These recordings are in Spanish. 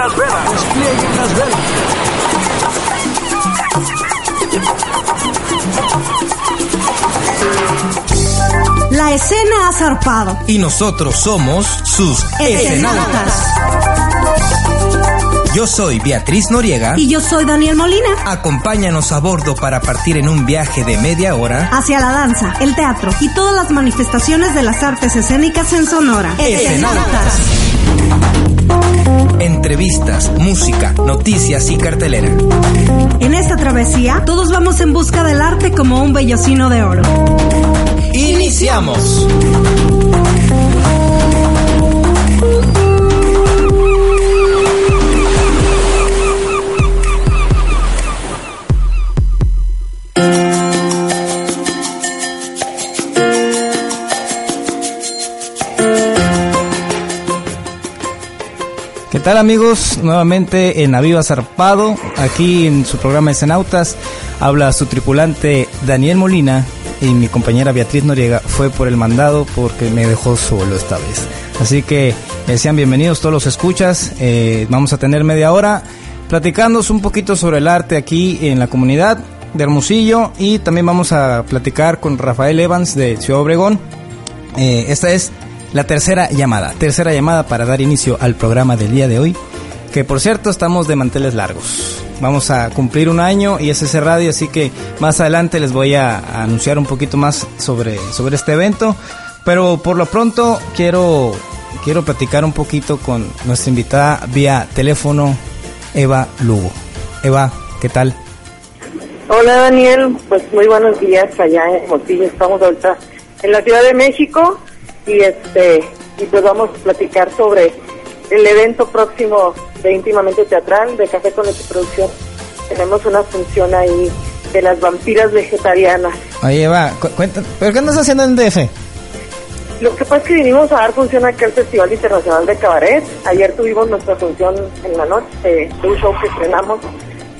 las velas. Desplieguen las velas. La escena ha zarpado. Y nosotros somos sus escenautas. Yo soy Beatriz Noriega. Y yo soy Daniel Molina. Acompáñanos a bordo para partir en un viaje de media hora hacia la danza, el teatro y todas las manifestaciones de las artes escénicas en Sonora. Escenautas. Entrevistas, música, noticias y cartelera. En esta travesía, todos vamos en busca del arte como un bellocino de oro. ¡Iniciamos! Tal amigos? Nuevamente en Aviva Zarpado, aquí en su programa Escenautas, habla su tripulante Daniel Molina y mi compañera Beatriz Noriega fue por el mandado porque me dejó solo esta vez. Así que eh, sean bienvenidos todos los escuchas, eh, vamos a tener media hora platicándonos un poquito sobre el arte aquí en la comunidad de Hermosillo y también vamos a platicar con Rafael Evans de Ciudad Obregón. Eh, esta es la tercera llamada, tercera llamada para dar inicio al programa del día de hoy, que por cierto estamos de manteles largos. Vamos a cumplir un año y es ese radio, así que más adelante les voy a, anunciar un poquito más sobre, sobre este evento. Pero por lo pronto quiero, quiero platicar un poquito con nuestra invitada vía teléfono, Eva Lugo. Eva, ¿qué tal? Hola Daniel, pues muy buenos días allá en Motillo. Estamos ahorita en la Ciudad de México y este y pues vamos a platicar sobre el evento próximo de íntimamente teatral de Café con Leche Producción. Tenemos una función ahí de las vampiras vegetarianas. Oye, va, cuenta, ¿pero qué andas haciendo en DF? Lo que pasa es que vinimos a dar función aquí al Festival Internacional de Cabaret. Ayer tuvimos nuestra función en la noche de, un show que estrenamos.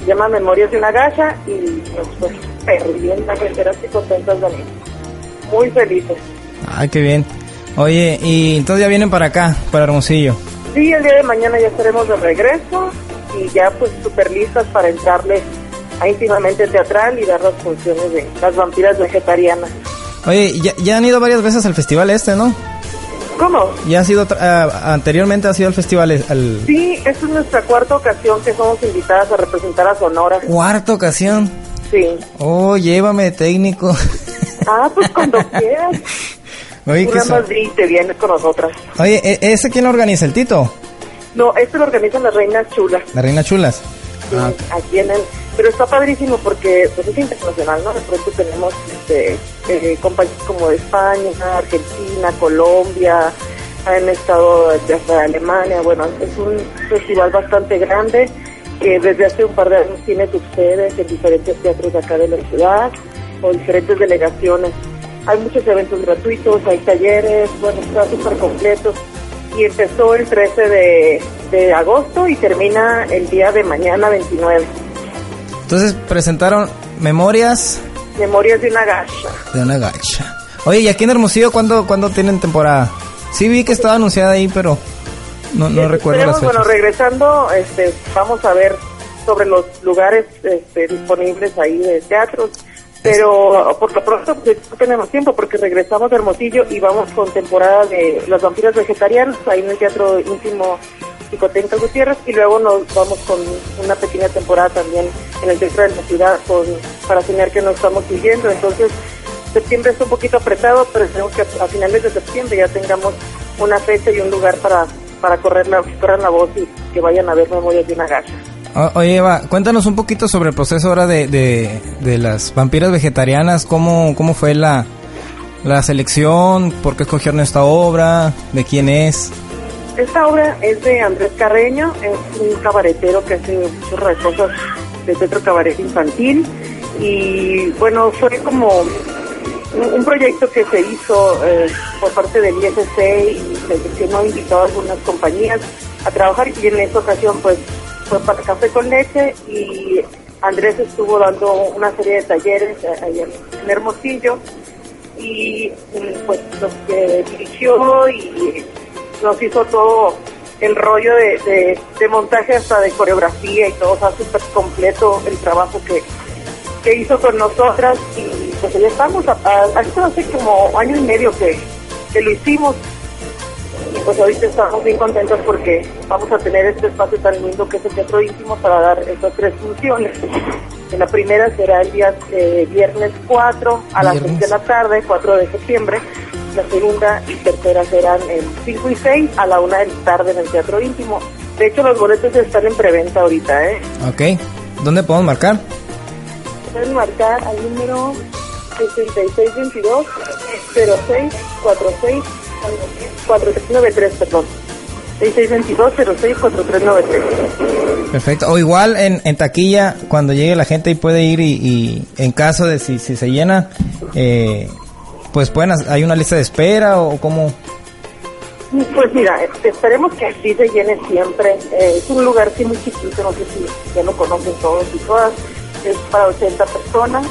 Se llama Memorias de una Gacha y nos fue súper bien, la gente y contentas, Daniel. Muy felices. Ay, qué bien. Oye, y entonces ya vienen para acá, para Hermosillo. Sí, el día de mañana ya estaremos de regreso y ya pues súper listas para entrarle a íntimamente teatral y dar las funciones de las vampiras vegetarianas. Oye, ya, ya han ido varias veces al festival este, ¿no? ¿Cómo? Ya ha sido, uh, anteriormente ha sido el festival al... Sí, esta es nuestra cuarta ocasión que somos invitadas a representar a Sonora. ¿Cuarta ocasión? Sí. Oh, llévame técnico. Ah, pues cuando quieras. Oye, Una más te vienes con nosotras. Oye, ¿e-, ¿ese quién lo organiza? ¿El Tito? No, este lo organizan las Reinas Chulas. ¿Las Reinas Chulas? Sí, ah. aquí en el... Pero está padrísimo porque pues, es internacional, ¿no? De pronto tenemos este, eh, compañías como de España, Argentina, Colombia, han estado desde Alemania. Bueno, es un festival bastante grande que desde hace un par de años tiene sus sedes en diferentes teatros de acá de la ciudad o diferentes delegaciones hay muchos eventos gratuitos, hay talleres, bueno, está súper completo. Y empezó el 13 de, agosto y termina el día de mañana 29. Entonces presentaron memorias. Memorias de una gacha. De una gacha. Oye, ¿y aquí en Hermosillo cuándo, cuándo tienen temporada? Sí vi que estaba anunciada ahí, pero no, no recuerdo las Bueno, regresando, este, vamos a ver sobre los lugares este, disponibles ahí de teatros pero por lo pronto pues, no tenemos tiempo porque regresamos a Hermosillo y vamos con temporada de las vampiras vegetarianas ahí en el Teatro Íntimo Psicotécnica Gutiérrez y luego nos vamos con una pequeña temporada también en el centro de la ciudad con, para enseñar que nos estamos siguiendo. Entonces, septiembre está un poquito apretado, pero esperemos que a finales de septiembre ya tengamos una fecha y un lugar para, para correr, la, correr la voz y que vayan a ver Memorias de una gacha. Oye, Eva, cuéntanos un poquito sobre el proceso ahora de, de, las vampiras vegetarianas, cómo, cómo fue la, la selección, por qué escogieron esta obra, de quién es. Esta obra es de Andrés Carreño, es un cabaretero que hace muchas cosas de teatro cabaret infantil. Y bueno, fue como un, proyecto que se hizo eh, por parte del ISC y se, se invitado a algunas compañías a trabajar y en esta ocasión pues fue para café con leche y Andrés estuvo dando una serie de talleres ahí en Hermosillo. Y pues los que dirigió y nos hizo todo el rollo de, de, montaje hasta de coreografía y todo, o sea, súper completo el trabajo que, que hizo con nosotras. Y pues ya estamos, hace como año y medio que, que lo hicimos y pues ahorita estamos bien contentos porque vamos a tener este espacio tan lindo que es el Teatro Íntimo para dar estas tres funciones. La primera será el día eh, viernes 4 a las 6 de la tarde, 4 de septiembre. La segunda y tercera serán el 5 y 6 a la 1 de la tarde en el Teatro Íntimo. De hecho, los boletos están en preventa ahorita, ¿eh? Ok. ¿Dónde podemos marcar? Pueden marcar al número 6622 0646 4393, perdón. 6622-064393. Perfecto. O igual en, en taquilla, cuando llegue la gente y puede ir y, y en caso de si, si se llena, eh, pues pueden, hay una lista de espera o cómo. Pues mira, este, esperemos que así se llene siempre. Eh, es un lugar sí muy chiquito, no sé si ya lo conocen todos y todas. Es para 80 personas.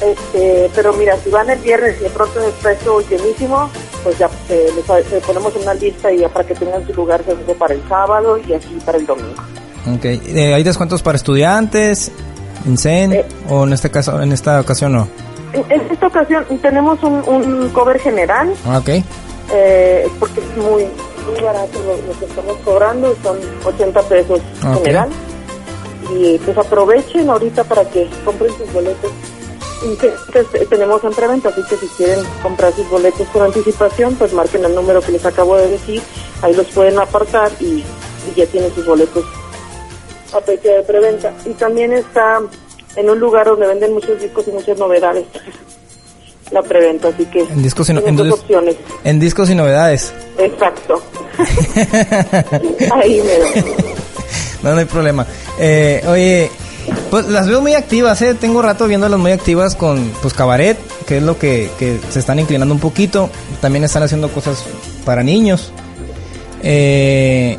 Este, pero mira, si van el viernes y de pronto está eso llenísimo, pues ya eh, les, les ponemos una lista y ya para que tengan su lugar seguro para el sábado y así para el domingo. Ok. Eh, ¿Hay descuentos para estudiantes, INSEN Eh. o en este caso, en esta ocasión no? En, en esta ocasión tenemos un, un cover general, Ah, Ok. eh, porque es muy, muy barato lo, lo que estamos cobrando, son 80 pesos general. Y pues aprovechen ahorita para que compren sus boletos. Y que- que tenemos en preventa, así que si quieren comprar sus boletos con anticipación, pues marquen el número que les acabo de decir, ahí los pueden apartar y, y ya tienen sus boletos a precio de preventa. Y también está en un lugar donde venden muchos discos y muchas novedades la preventa, así que En discos y no- en dos opciones. En discos y novedades. Exacto. Ahí me no, no hay problema. Eh, oye, pues las veo muy activas, ¿eh? Tengo rato viéndolas muy activas con pues cabaret, que es lo que, que se están inclinando un poquito. También están haciendo cosas para niños. Eh,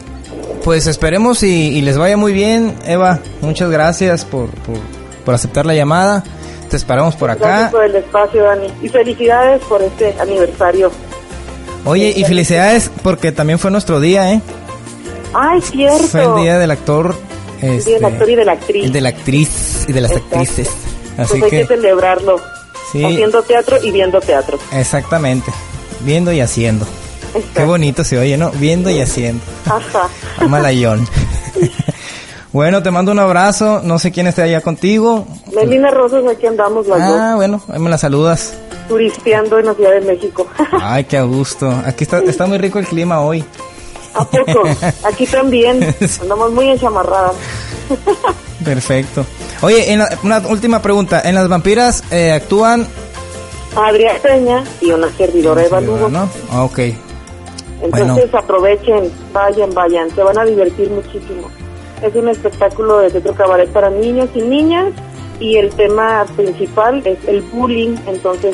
pues esperemos y, y les vaya muy bien, Eva. Muchas gracias por, por, por aceptar la llamada. Te esperamos por Gracias acá. por el espacio, Dani. Y felicidades por este aniversario. Oye, y felicidades porque también fue nuestro día, ¿eh? Ay, cierto. Fue el día del actor. El día del este, actor y de la actriz. el de la actriz y de las Exacto. actrices. Pues Así hay que, que celebrarlo. Sí. Haciendo teatro y viendo teatro. exactamente. Viendo y haciendo. Qué bonito se oye, ¿no? Viendo y haciendo. Ajá. Malayón. bueno, te mando un abrazo. No sé quién esté allá contigo. Melina Rosas, aquí andamos las Ah, bueno, ahí me la saludas. turisteando en la Ciudad de México. Ay, qué gusto. Aquí está, está muy rico el clima hoy. ¿A poco? Aquí también. Andamos muy enchamarradas. Perfecto. Oye, en la- una última pregunta. ¿En las vampiras eh, actúan? Adrián Peña y una servidora Eva Lugo. ¿no? Ah, Ok. Entonces aprovechen, vayan, vayan, se van a divertir muchísimo. Es un espectáculo de teatro cabaret para niños y niñas y el tema principal es el bullying, entonces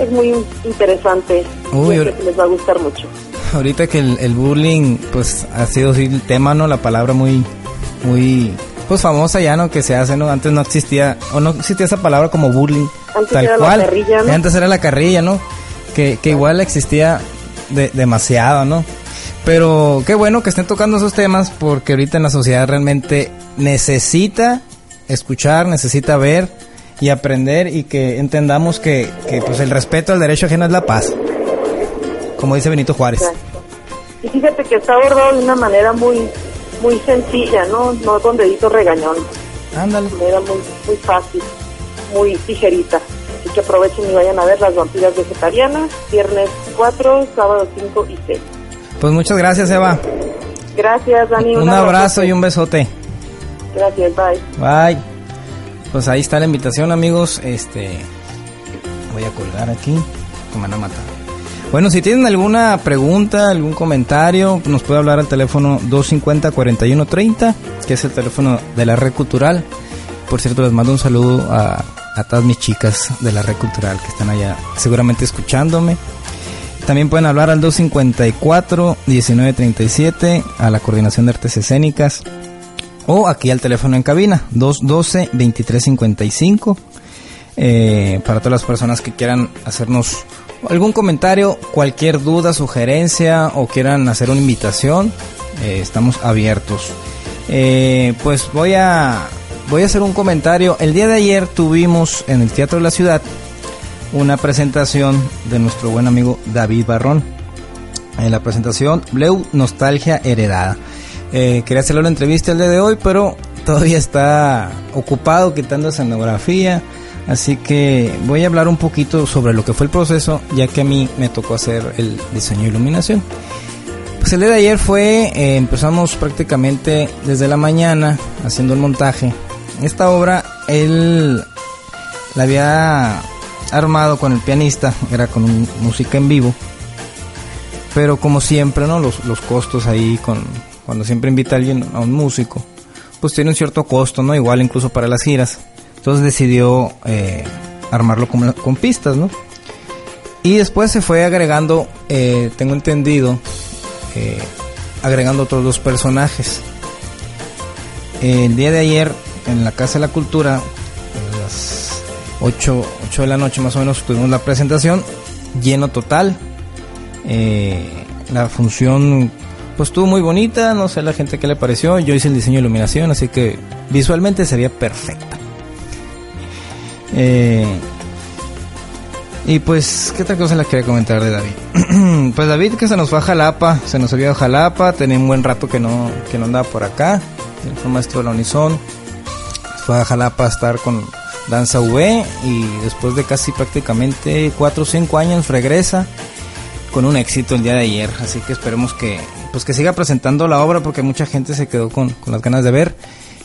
es muy interesante. Uy, que les va a gustar mucho. Ahorita que el, el bullying, pues ha sido así el tema, ¿no? La palabra muy, muy, pues famosa ya, ¿no? Que se hace, ¿no? Antes no existía, o no existía esa palabra como bullying. Antes tal era la cual. carrilla, ¿no? Antes era la carrilla, ¿no? Que, que igual existía de- demasiado, ¿no? Pero qué bueno que estén tocando esos temas porque ahorita en la sociedad realmente necesita escuchar, necesita ver y aprender y que entendamos que, que pues el respeto al derecho ajeno es la paz. Como dice Benito Juárez. Exacto. Y fíjate que está abordado de una manera muy muy sencilla, ¿no? No con dedito regañón. Ándale. De manera muy, muy fácil, muy tijerita. Así que aprovechen y vayan a ver las vampiras vegetarianas, viernes 4, sábado 5 y 6. Pues muchas gracias, Eva. Gracias, Dani. Un abrazo y un besote. Gracias, bye. Bye. Pues ahí está la invitación, amigos. Este. Voy a colgar aquí. Que me van a matar. Bueno, si tienen alguna pregunta, algún comentario, nos puede hablar al teléfono 250-4130, que es el teléfono de la Red Cultural. Por cierto, les mando un saludo a, a todas mis chicas de la Red Cultural que están allá seguramente escuchándome. También pueden hablar al 254-1937, a la Coordinación de Artes Escénicas, o aquí al teléfono en cabina, 212-2355, eh, para todas las personas que quieran hacernos algún comentario, cualquier duda, sugerencia o quieran hacer una invitación, eh, estamos abiertos. Eh, pues voy a, voy a hacer un comentario. El día de ayer tuvimos en el Teatro de la Ciudad una presentación de nuestro buen amigo David Barrón. En la presentación Bleu Nostalgia Heredada. Eh, quería hacerle una entrevista el día de hoy, pero todavía está ocupado quitando escenografía. Así que voy a hablar un poquito sobre lo que fue el proceso, ya que a mí me tocó hacer el diseño de iluminación. Pues el día de ayer fue, eh, empezamos prácticamente desde la mañana haciendo el montaje. Esta obra él la había armado con el pianista, era con música en vivo. Pero como siempre, ¿no? Los, los costos ahí con cuando siempre invita a alguien a un músico, pues tiene un cierto costo, ¿no? Igual incluso para las giras. Entonces decidió eh, armarlo con, con, pistas, ¿no? Y después se fue agregando, eh, tengo entendido, eh, agregando otros dos personajes. El día de ayer, en la Casa de la Cultura, a las 8, 8 de la noche más o menos, tuvimos la presentación, lleno total. la función pues estuvo muy bonita, no sé la gente qué le pareció, yo hice el diseño de iluminación, así que visualmente sería perfecta. Eh, y pues, ¿qué otra cosa les quería comentar de David? pues David que se nos fue a Jalapa, se nos había a Jalapa, tenía un buen rato que no, que no andaba por acá, fue maestro de la Unison, fue a Jalapa a estar con Danza V y después de casi prácticamente 4 o 5 años regresa con un éxito el día de ayer, así que esperemos que pues que siga presentando la obra porque mucha gente se quedó con, con las ganas de ver.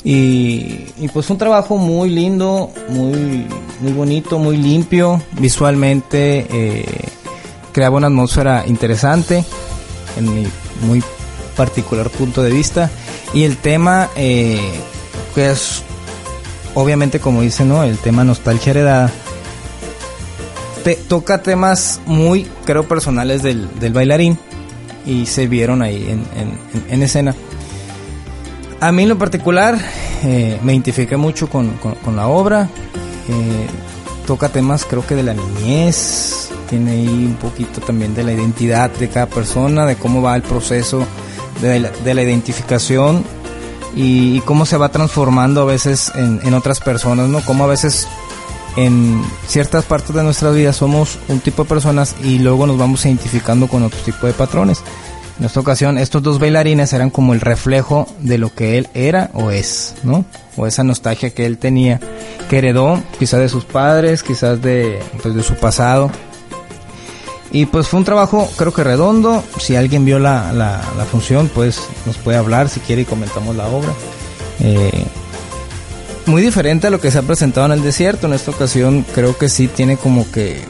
Y, y, pues un trabajo muy lindo, muy, muy bonito, muy limpio, visualmente eh, creaba una atmósfera interesante en mi muy particular punto de vista. Y el tema eh, que es obviamente como dice no el tema nostalgia heredada toca temas muy creo personales del, del bailarín y se vieron ahí en, en, en escena a mí en lo particular eh, me identifiqué mucho con, con, la obra. Eh, toca temas creo que de la niñez, tiene ahí un poquito también de la identidad de cada persona, de cómo va el proceso de la, de la identificación y, y, cómo se va transformando a veces en, en otras personas, ¿no? Cómo a veces en ciertas partes de nuestra vida somos un tipo de personas y luego nos vamos identificando con otro tipo de patrones. En esta ocasión, estos dos bailarines eran como el reflejo de lo que él era o es, ¿no? O esa nostalgia que él tenía, que heredó quizás de sus padres, quizás de, pues, de su pasado. Y pues fue un trabajo creo que redondo. Si alguien vio la, la, la función, pues nos puede hablar si quiere y comentamos la obra. Eh, muy diferente a lo que se ha presentado en el desierto. En esta ocasión creo que sí tiene como que,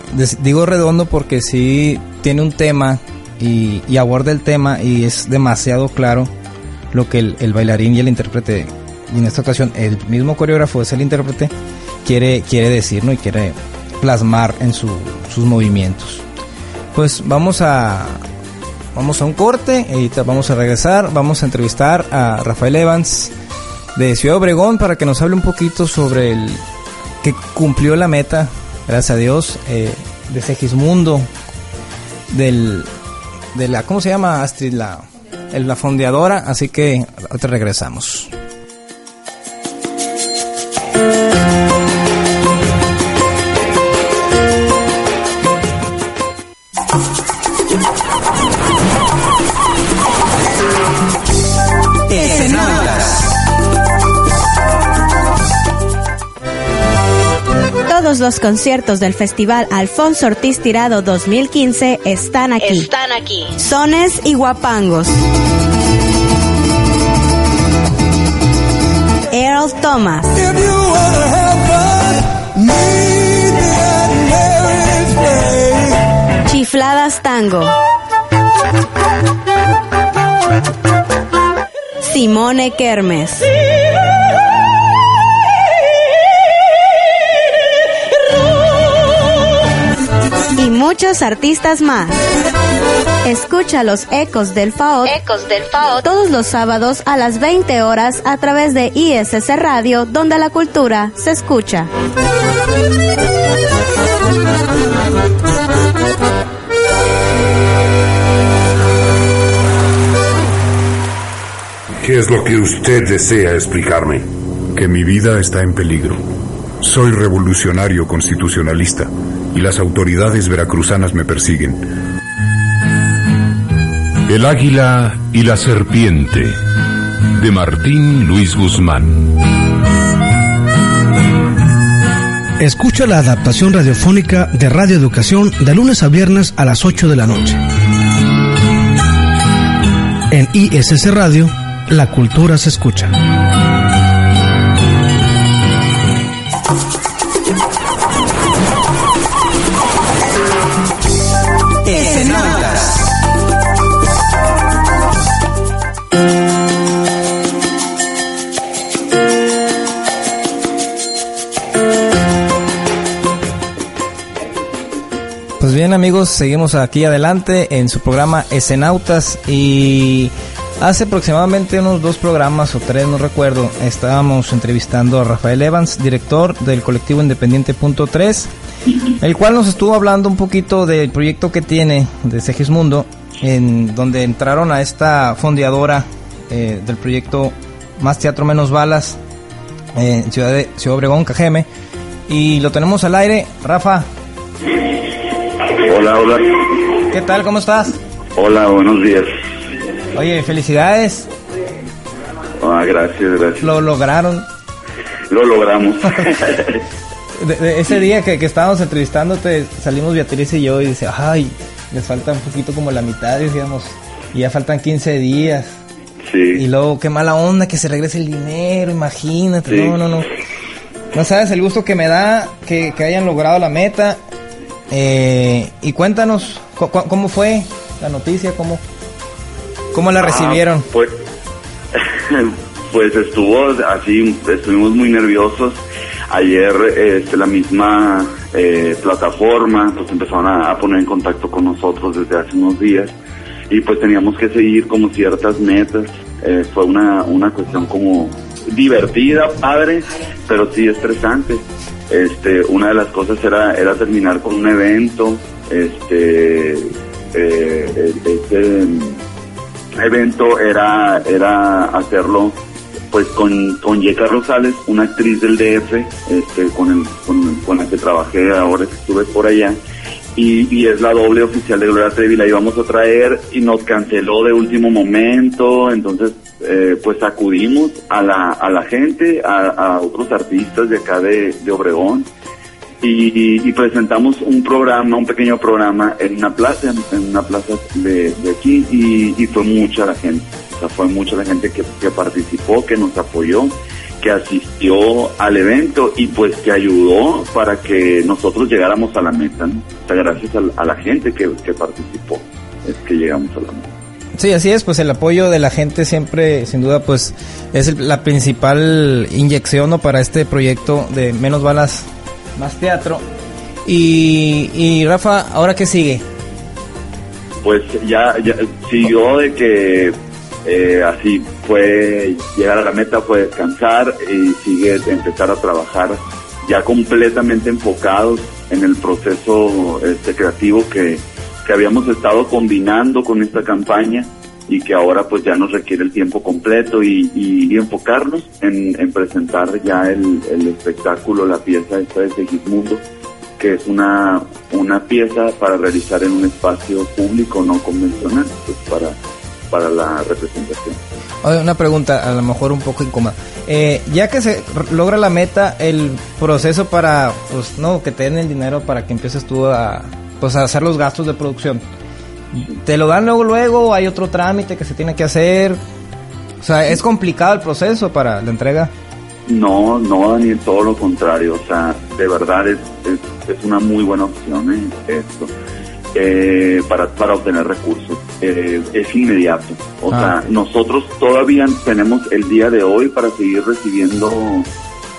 digo redondo porque sí tiene un tema y, y, aborda el tema y es demasiado claro lo que el, bailarín y el intérprete, y en esta ocasión el mismo coreógrafo es el intérprete, quiere, quiere decir ¿no? y quiere plasmar en su, sus movimientos. Pues vamos a, vamos a un corte, y vamos a regresar, vamos a entrevistar a Rafael Evans de Ciudad Obregón para que nos hable un poquito sobre el que cumplió la meta, gracias a Dios, eh, de Segismundo, del de la, ¿cómo se llama Astrid? La, la fondeadora, así que ahorita regresamos. Todos los conciertos del Festival Alfonso Ortiz Tirado 2015 están aquí. Están aquí. Sones y guapangos. Earl Thomas. Chifladas Tango. Simone Kermes. Y muchos artistas más. Escucha los ecos del FAO. Ecos del FAO. Todos los sábados a las 20 horas a través de ISS Radio, donde la cultura se escucha. ¿Qué es lo que usted desea explicarme? Que mi vida está en peligro. Soy revolucionario constitucionalista y las autoridades veracruzanas me persiguen. El águila y la serpiente de Martín Luis Guzmán. Escucha la adaptación radiofónica de Radio Educación de lunes a viernes a las 8 de la noche. En ISS Radio, la cultura se escucha. Amigos, seguimos aquí adelante en su programa Escenautas y hace aproximadamente unos dos programas o tres, no recuerdo, estábamos entrevistando a Rafael Evans, director del colectivo independiente Punto 3, el cual nos estuvo hablando un poquito del proyecto que tiene de Segismundo, en donde entraron a esta fondeadora eh, del proyecto Más Teatro Menos Balas eh, en Ciudad, de, Ciudad Obregón, Cajeme, y lo tenemos al aire. Rafa, Hola, hola. ¿Qué tal? ¿Cómo estás? Hola, buenos días. Oye, felicidades. Ah, gracias, gracias. Lo lograron. Lo logramos. de, de ese día que, que, estábamos entrevistándote, salimos Beatriz y yo y dice, ay, les falta un poquito como la mitad, decíamos, y ya faltan 15 días. Sí. Y luego, qué mala onda que se regrese el dinero, imagínate. Sí. No, no, no. No sabes el gusto que me da que, que hayan logrado la meta. Eh, y cuéntanos, ¿cómo fue la noticia? ¿Cómo, cómo la recibieron? Ah, pues, pues estuvo así, estuvimos muy nerviosos. Ayer este, la misma eh, plataforma pues empezaron a, a, poner en contacto con nosotros desde hace unos días y pues teníamos que seguir como ciertas metas. Eh, fue una, una cuestión como divertida, padre, pero sí estresante. Este, una de las cosas era, era terminar con un evento, este, eh, este evento era, era hacerlo pues con, con Yeka Rosales, una actriz del DF, este, con, el, con, con la que trabajé ahora que estuve por allá, y, y, es la doble oficial de Gloria Trevi, la íbamos a traer y nos canceló de último momento, entonces eh, pues acudimos a la, a la gente, a, otros artistas de acá de, Obregón y, presentamos un programa, un pequeño programa en una plaza, en una plaza de, de aquí y, fue mucha la gente, o sea, fue mucha la gente que, que participó, que nos apoyó que asistió al evento y pues que ayudó para que nosotros llegáramos a la meta, ¿no? O sea, gracias a, a la gente que, que, participó es que llegamos a la meta. Sí, así es, pues el apoyo de la gente siempre, sin duda, pues es la principal inyección ¿no? para este proyecto de Menos Balas, Más Teatro. Y, y Rafa, ¿ahora qué sigue? Pues ya, ya siguió de que eh, así fue llegar a la meta, fue descansar y sigue empezar a trabajar ya completamente enfocados en el proceso este, creativo que, que habíamos estado combinando con esta campaña y que ahora pues ya nos requiere el tiempo completo y, y, enfocarnos en, en, presentar ya el, el, espectáculo, la pieza esta de Segismundo, que es una, una pieza para realizar en un espacio público no convencional, pues para para la representación. Una pregunta, a lo mejor un poco incómoda. Eh, ya que se logra la meta, el proceso para, pues, no, que te den el dinero para que empieces tú a, pues, hacer los gastos de producción, ¿te lo dan luego, luego? ¿Hay otro trámite que se tiene que hacer? O sea, ¿es complicado el proceso para la entrega? No, no, Daniel, todo lo contrario. O sea, de verdad es, es, es una muy buena opción ¿eh? esto. Eh, para, para obtener recursos. Eh, es inmediato. O ah. sea, nosotros todavía tenemos el día de hoy para seguir recibiendo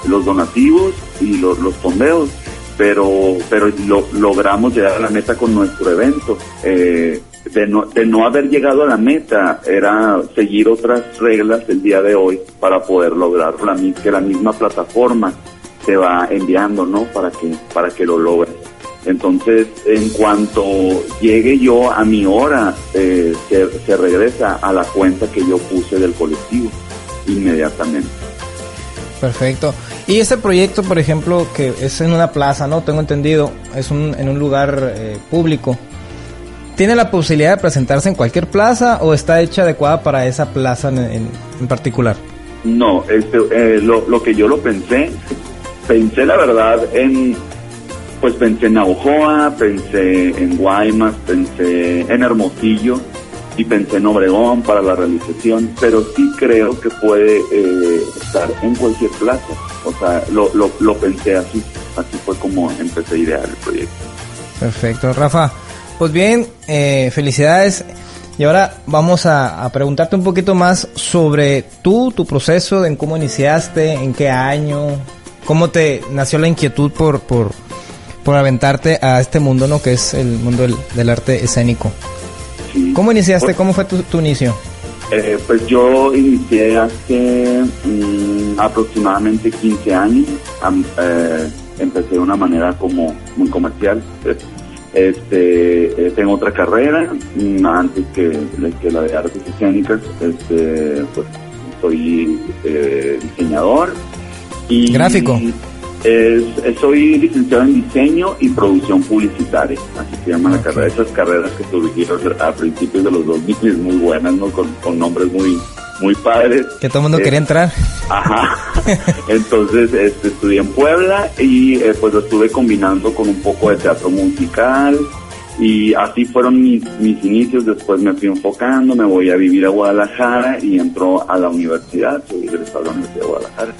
los donativos y los, los fondeos, pero, pero lo, logramos llegar a la meta con nuestro evento. Eh, de, no, de no haber llegado a la meta era seguir otras reglas el día de hoy para poder lograr la, que la misma plataforma te va enviando, ¿no? Para que, para que lo logres. Entonces, en cuanto llegue yo a mi hora, eh, se, se regresa a la cuenta que yo puse del colectivo inmediatamente. Perfecto. Y este proyecto, por ejemplo, que es en una plaza, ¿no? Tengo entendido, es un, en un lugar eh, público. ¿Tiene la posibilidad de presentarse en cualquier plaza o está hecha adecuada para esa plaza en, en- particular? No, este, eh, lo, lo que yo lo pensé, pensé la verdad en, pues pensé en Aujoa, pensé en Guaymas, pensé en Hermosillo y pensé en Obregón para la realización, pero sí creo que puede eh, estar en cualquier plaza. O sea, lo, lo, pensé así, así fue como empecé a idear el proyecto. Perfecto, Rafa. Pues bien, eh, felicidades. Y ahora vamos a, preguntarte un poquito más sobre tú, tu proceso, en cómo iniciaste, en qué año, cómo te nació la inquietud por, por, por aventarte a este mundo, ¿no? Que es el mundo del arte escénico. ¿Cómo iniciaste? ¿Cómo fue tu, tu inicio? Eh, pues yo inicié hace mm, aproximadamente 15 años. Am- eh, empecé de una manera como muy comercial. Este, tengo otra carrera mm, antes que, que la de artes escénicas. Este, pues soy eh, diseñador y Gráfico. Es- soy licenciado en diseño y producción publicitaria, así se llama la carrera. Esas carreras que surgieron a principios de los 2000 muy buenas, ¿no? Con, con nombres muy muy padres. Que todo el mundo Eh, quería entrar. Ajá. Entonces este, estudié en Puebla y eh, pues lo estuve combinando con un poco de teatro musical y así fueron mis, mis inicios. Después me fui enfocando, me voy a vivir a Guadalajara y entro a la universidad. Soy egresado de la Universidad de Guadalajara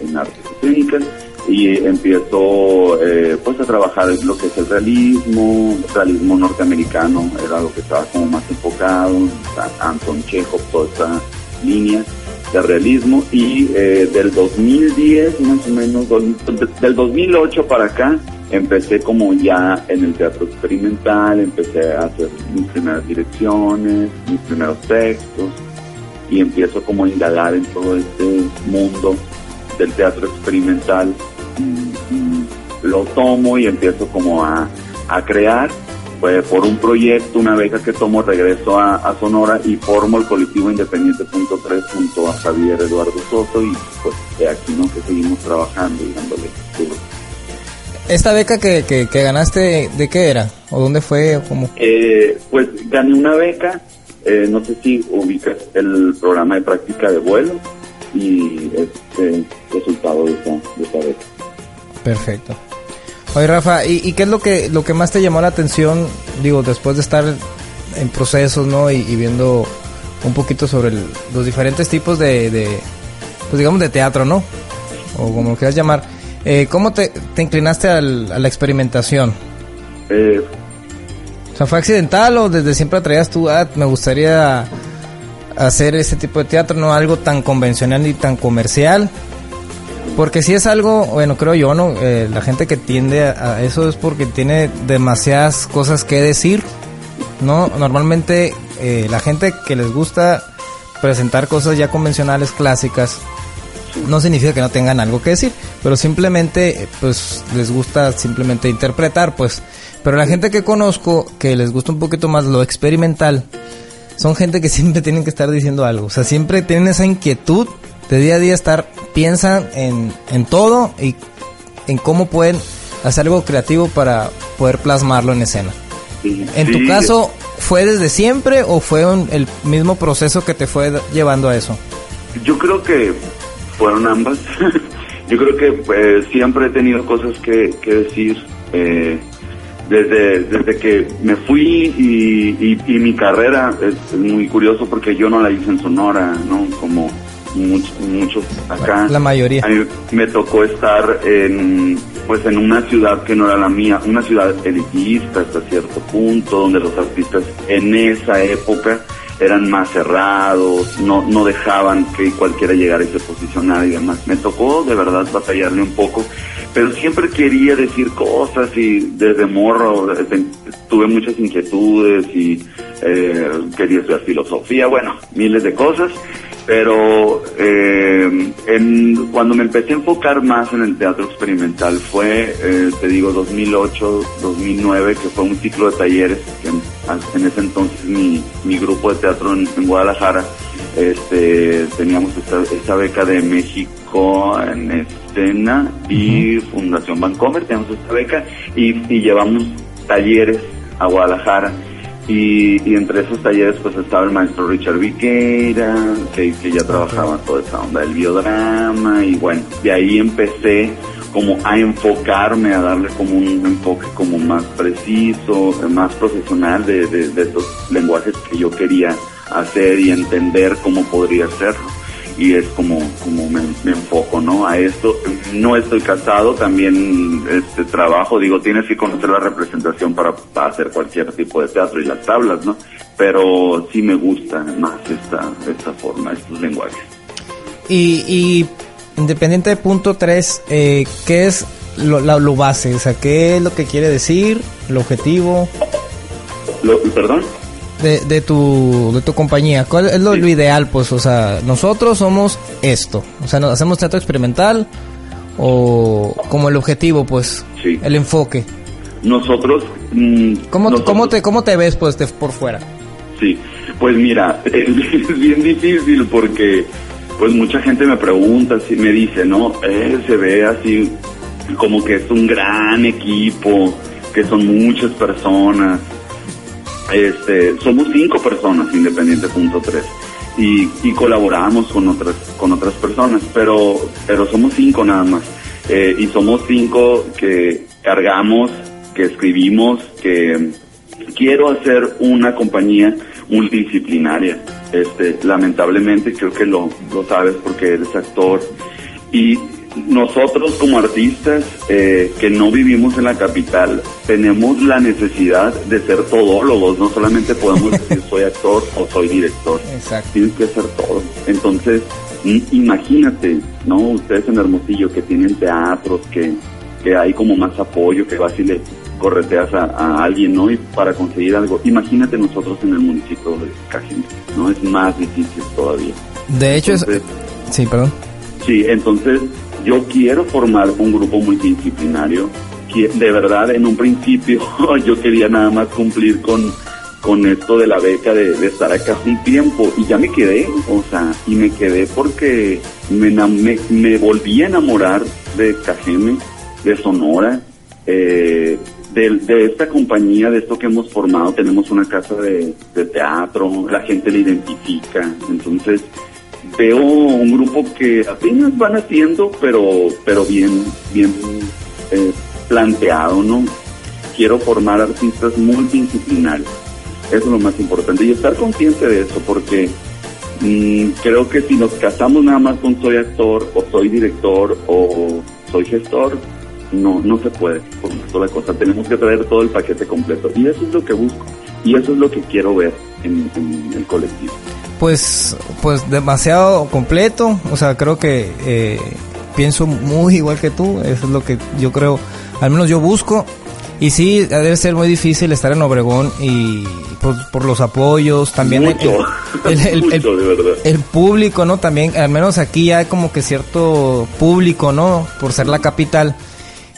en escénicas y empiezo eh, pues a trabajar lo que es el realismo, realismo norteamericano era lo que estaba como más enfocado, Anton Chekhov, toda esa línea de realismo y eh, del 2010 más o menos, del 2008 para acá empecé como ya en el teatro experimental, empecé a hacer mis primeras direcciones, mis primeros textos y empiezo como a indagar en todo este mundo del teatro experimental y- y lo tomo y empiezo como a, a crear pues por un proyecto, una beca que tomo, regreso a, a Sonora y formo el colectivo Independiente Punto 3 junto a Javier Eduardo Soto y pues de aquí no que seguimos trabajando y dándole duro. ¿Esta beca que, que, que ganaste, de qué era? ¿O dónde fue? ¿O cómo? Eh, pues gané una beca, eh, no sé si ubicas el programa de práctica de vuelo y este resultado de esa, de esa beca. Perfecto. Oye, Rafa, ¿y, y qué es lo que, lo que más te llamó la atención, digo, después de estar en procesos, ¿no? Y, y viendo un poquito sobre el- los diferentes tipos de, de, pues digamos, de teatro, ¿no? O como lo quieras llamar. Eh, ¿Cómo te, te inclinaste al- a la experimentación? Eh, O sea, ¿fue accidental o desde siempre traías tú, ah, me gustaría hacer este tipo de teatro, no algo tan convencional ni tan comercial? Porque si es algo, bueno, creo yo, ¿no? Eh, la gente que tiende a, eso es porque tiene demasiadas cosas que decir, ¿no? Normalmente eh, la gente que les gusta presentar cosas ya convencionales, clásicas, no significa que no tengan algo que decir, pero simplemente, pues, les gusta simplemente interpretar, pues. Pero la gente que conozco, que les gusta un poquito más lo experimental, son gente que siempre tienen que estar diciendo algo. O sea, siempre tienen esa inquietud de día a día estar, piensan en, en todo y en cómo pueden hacer algo creativo para poder plasmarlo en escena. sí, En tu caso, ¿fue desde siempre o fue un- el mismo proceso que te fue llevando a eso? Yo creo que fueron ambas. Yo creo que eh, siempre he tenido cosas que, que decir. eh, desde, desde que me fui y, y- y mi carrera es muy curioso porque yo no la hice en Sonora, ¿no? Como much- muchos acá. La mayoría. A mí me tocó estar en, pues en una ciudad que no era la mía, una ciudad elitista hasta cierto punto, donde los artistas en esa época eran más cerrados, no, no dejaban que cualquiera llegara y se posicionara y demás. Me tocó de verdad batallarle un poco, pero siempre quería decir cosas y desde morro eh, te- tuve muchas inquietudes y eh, quería estudiar filosofía, bueno, miles de cosas, pero eh, en, cuando me empecé a enfocar más en el teatro experimental fue, eh, te digo, 2008, 2009, que fue un ciclo de talleres, que en, en ese entonces mi, mi grupo de teatro en, en Guadalajara, este, teníamos esta, esta beca de México en escena y Fundación Bancomer, teníamos esta beca y, y llevamos talleres a Guadalajara. Y, y entre esos talleres pues estaba el maestro Richard Viqueira, que, que ya trabajaba toda esa onda del biodrama. Y bueno, de ahí empecé como a enfocarme, a darle como un enfoque como más preciso, más profesional de, de, de estos lenguajes que yo quería hacer y entender cómo podría hacerlo y es como como me, me, enfoco no a esto no estoy casado también este trabajo digo tienes que conocer la representación para, para, hacer cualquier tipo de teatro y las tablas no pero sí me gusta más esta esta forma estos lenguajes. Y, y independiente de punto 3 eh, qué es lo, lo, lo base o sea qué es lo que quiere decir el objetivo lo, perdón de, de, tu, de tu compañía? ¿Cuál es lo, sí. lo, ideal? Pues, o sea, nosotros somos esto. O sea, hacemos teatro experimental o como el objetivo, pues, sí. el enfoque. Nosotros, mmm, ¿Cómo, nosotros... ¿cómo, te, ¿Cómo te ves, pues, de, por fuera? Sí, pues mira, es bien difícil porque, pues, mucha gente me pregunta, si me dice, ¿no? Eh, se ve así como que es un gran equipo, que son muchas personas este, somos cinco personas, Independiente.3, y, y colaboramos con otras, con otras personas, pero, pero somos cinco nada más. Eh, y somos cinco que cargamos, que escribimos, que quiero hacer una compañía multidisciplinaria. Este, lamentablemente creo que lo, lo sabes porque eres actor y nosotros como artistas eh, que no vivimos en la capital tenemos la necesidad de ser todólogos, no solamente podemos decir soy actor o soy director, Exacto. tienes que ser todo. Entonces, imagínate, ¿no? Ustedes en Hermosillo que tienen teatros, que, que hay como más apoyo, que vas y le correteas a, a alguien, ¿no? Y para conseguir algo, imagínate nosotros en el municipio de Cajeme, ¿no? Es más difícil todavía. De hecho, entonces, es... Sí, perdón. Sí, entonces yo quiero formar un grupo multidisciplinario. De verdad, en un principio yo quería nada más cumplir con, con esto de la beca de, estar acá un tiempo y ya me quedé, o sea, y me quedé porque me, me, me volví a enamorar de Cajeme, de Sonora, eh, de, de, esta compañía, de esto que hemos formado. Tenemos una casa de, de teatro, la gente le identifica, entonces veo un grupo que apenas van haciendo, pero, pero bien, bien eh, planteado, ¿no? Quiero formar artistas multidisciplinarios. Eso es lo más importante. Y estar consciente de eso, porque mmm, creo que si nos casamos nada más con soy actor, o soy director, o soy gestor, no, no se puede por una sola cosa. Tenemos que traer todo el paquete completo. Y eso es lo que busco. Y eso es lo que quiero ver en, en el colectivo pues pues demasiado completo o sea creo que eh, pienso muy igual que tú eso es lo que yo creo al menos yo busco y sí debe ser muy difícil estar en Obregón y por, por los apoyos también mucho, el, el, el, mucho, de verdad. el, público no también al menos aquí ya hay como que cierto público no por ser la capital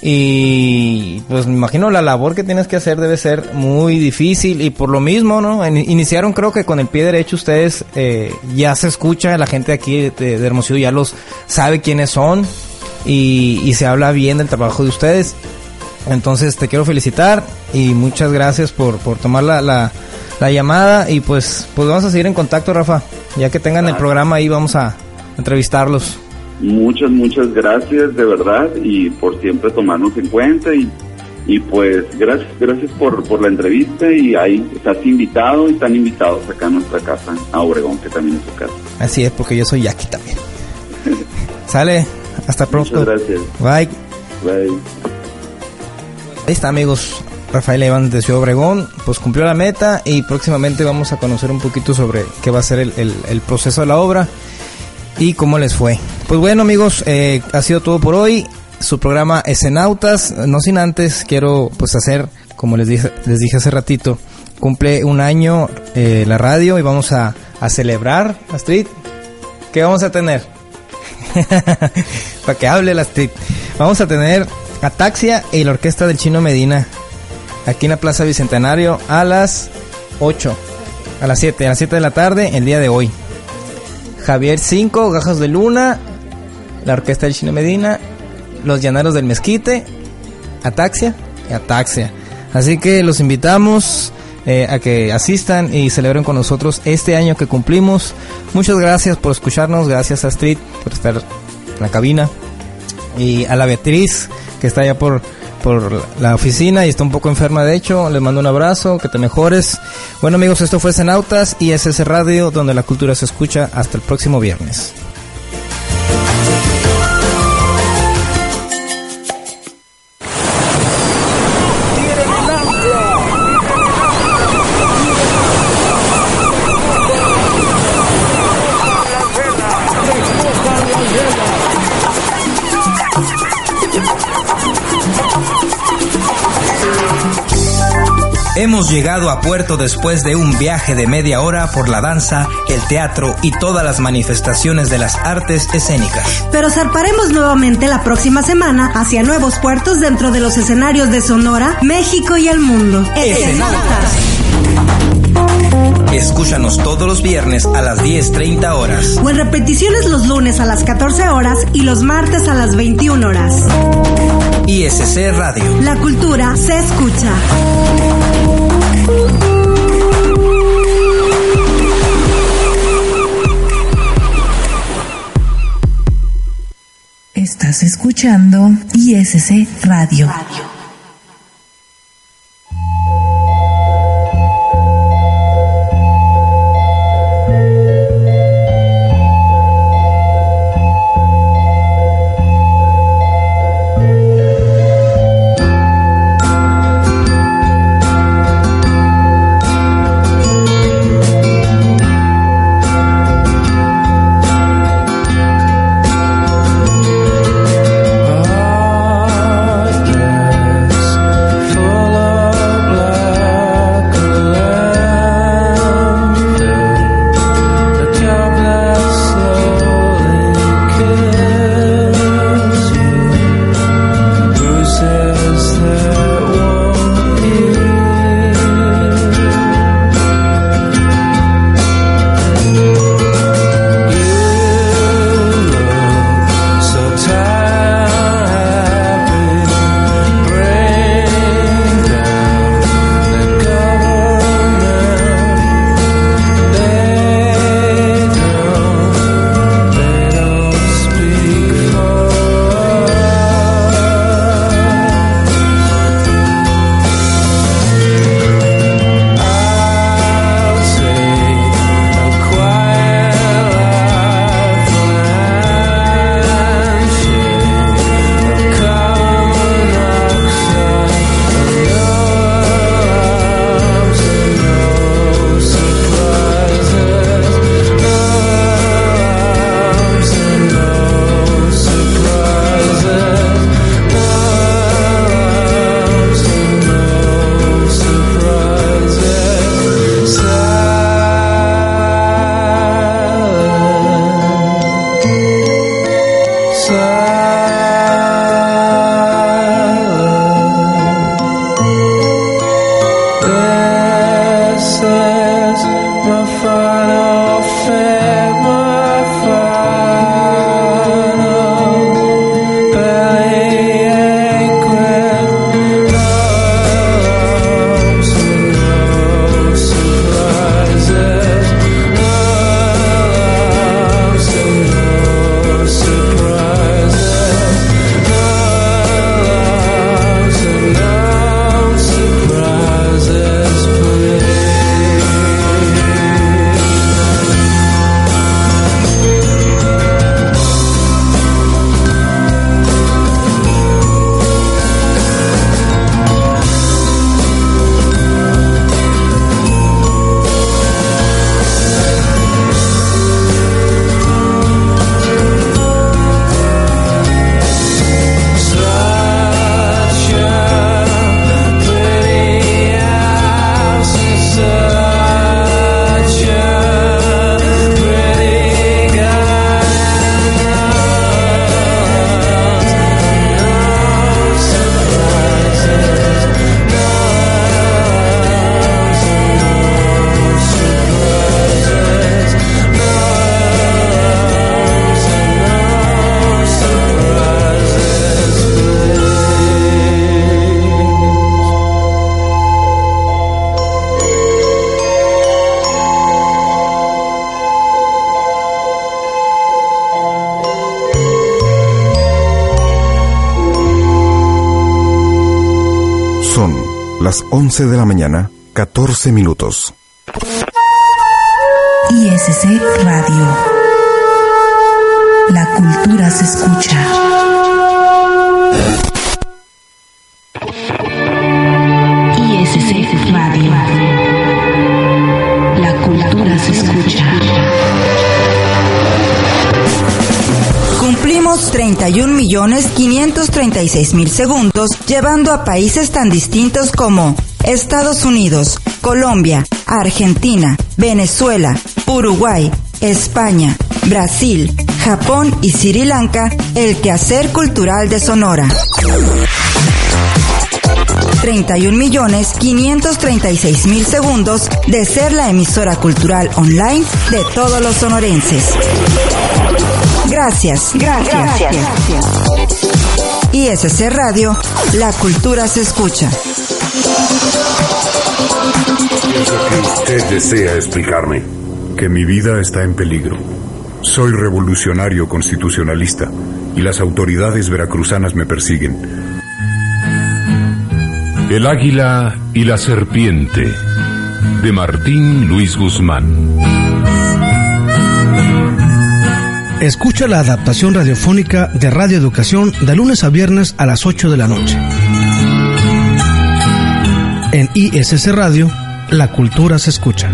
y pues me imagino la labor que tienes que hacer debe ser muy difícil y por lo mismo, ¿no? Iniciaron creo que con el pie derecho ustedes eh, ya se escucha, la gente aquí de, de, Hermosillo ya los sabe quiénes son y, y se habla bien del trabajo de ustedes. Entonces te quiero felicitar y muchas gracias por, por tomar la, la, la llamada y pues, pues vamos a seguir en contacto Rafa, ya que tengan el programa ahí vamos a entrevistarlos. Muchas, muchas gracias de verdad y por siempre tomarnos en cuenta y, y pues gracias, gracias por, por la entrevista y ahí estás invitado y están invitados acá a nuestra casa, a Obregón, que también es su casa. Así es, porque yo soy Jackie también. Sale, hasta pronto. Muchas gracias. Bye. Bye. Ahí está amigos, Rafael Evans de Ciudad Obregón, pues cumplió la meta y próximamente vamos a conocer un poquito sobre qué va a ser el, el, el proceso de la obra y cómo les fue. Pues bueno amigos, eh, ha sido todo por hoy. Su programa Escenautas, no sin antes quiero pues hacer, como les dije, les dije hace ratito, cumple un año eh, la radio y vamos a, a celebrar, Astrid, ¿qué vamos a tener? Para que hable la street. Vamos a tener Ataxia y la orquesta del Chino Medina. Aquí en la Plaza Bicentenario a las 8. A las 7. A las 7 de la tarde el día de hoy. Javier 5, Gajos de Luna. La orquesta del Chino Medina. Los Llaneros del Mezquite. Ataxia y Ataxia. Así que los invitamos eh, a que asistan y celebren con nosotros este año que cumplimos. Muchas gracias por escucharnos, gracias a Street por estar en la cabina y a la Beatriz que está allá por por la oficina y está un poco enferma de hecho, les mando un abrazo, que te mejores. Bueno amigos, esto fue Cenautas y es ese radio donde la cultura se escucha hasta el próximo viernes. Hemos llegado a puerto después de un viaje de media hora por la danza, el teatro y todas las manifestaciones de las artes escénicas. Pero zarparemos nuevamente la próxima semana hacia nuevos puertos dentro de los escenarios de Sonora, México y el mundo. Escenautas. Escúchanos todos los viernes a las 10.30 horas. O en repeticiones los lunes a las 14 horas y los martes a las 21 horas. ISC Radio. La cultura se escucha. Estás escuchando ISC Radio. Las 11 de la mañana, 14 minutos. ISC Radio. La cultura se escucha. ISC Radio. La cultura se escucha. Cumplimos 31 millones 536 mil segundos, llevando a países tan distintos como Estados Unidos, Colombia, Argentina, Venezuela, Uruguay, España, Brasil, Japón y Sri Lanka el quehacer cultural de Sonora. 31 millones 536 mil segundos de ser la emisora cultural online de todos los sonorenses. Gracias, gracias. gracias. ISC Radio, la cultura se escucha. ¿Qué usted desea explicarme? Que mi vida está en peligro. Soy revolucionario constitucionalista y las autoridades veracruzanas me persiguen. El águila y la serpiente de Martín Luis Guzmán. Escucha la adaptación radiofónica de Radio Educación de lunes a viernes a las 8 de la noche. En ISS Radio, la cultura se escucha.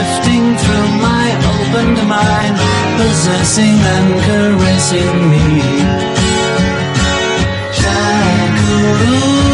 Drifting through my opened mind, possessing and caressing me. Nothing's